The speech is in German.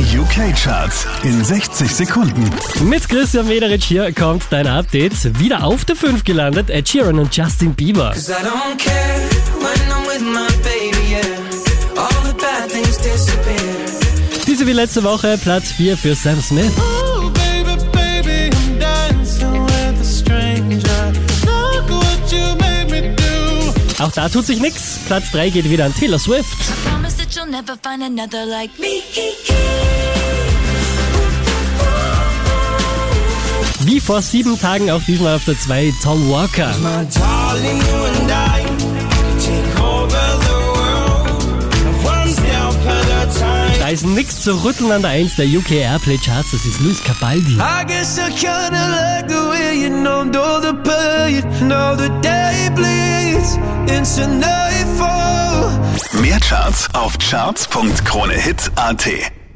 Die UK-Charts in 60 Sekunden. Mit Christian Mederich hier kommt dein Update. Wieder auf der 5 gelandet, Ed Sheeran und Justin Bieber. I baby, yeah. Diese wie letzte Woche Platz 4 für Sam Smith. Oh, baby, baby. Auch da tut sich nix. Platz 3 geht wieder an Taylor Swift. Promise that you'll never find another like me. Wie vor sieben Tagen auch diesmal auf der 2 Tom Walker. Da ist nix zu rütteln an der 1 der UK Airplay Charts. Das ist Luis Capaldi. I guess I kinda like the way you know, know the pain, know the day bleeds into nightfall. Mehr Charts auf charts.kronehit.at.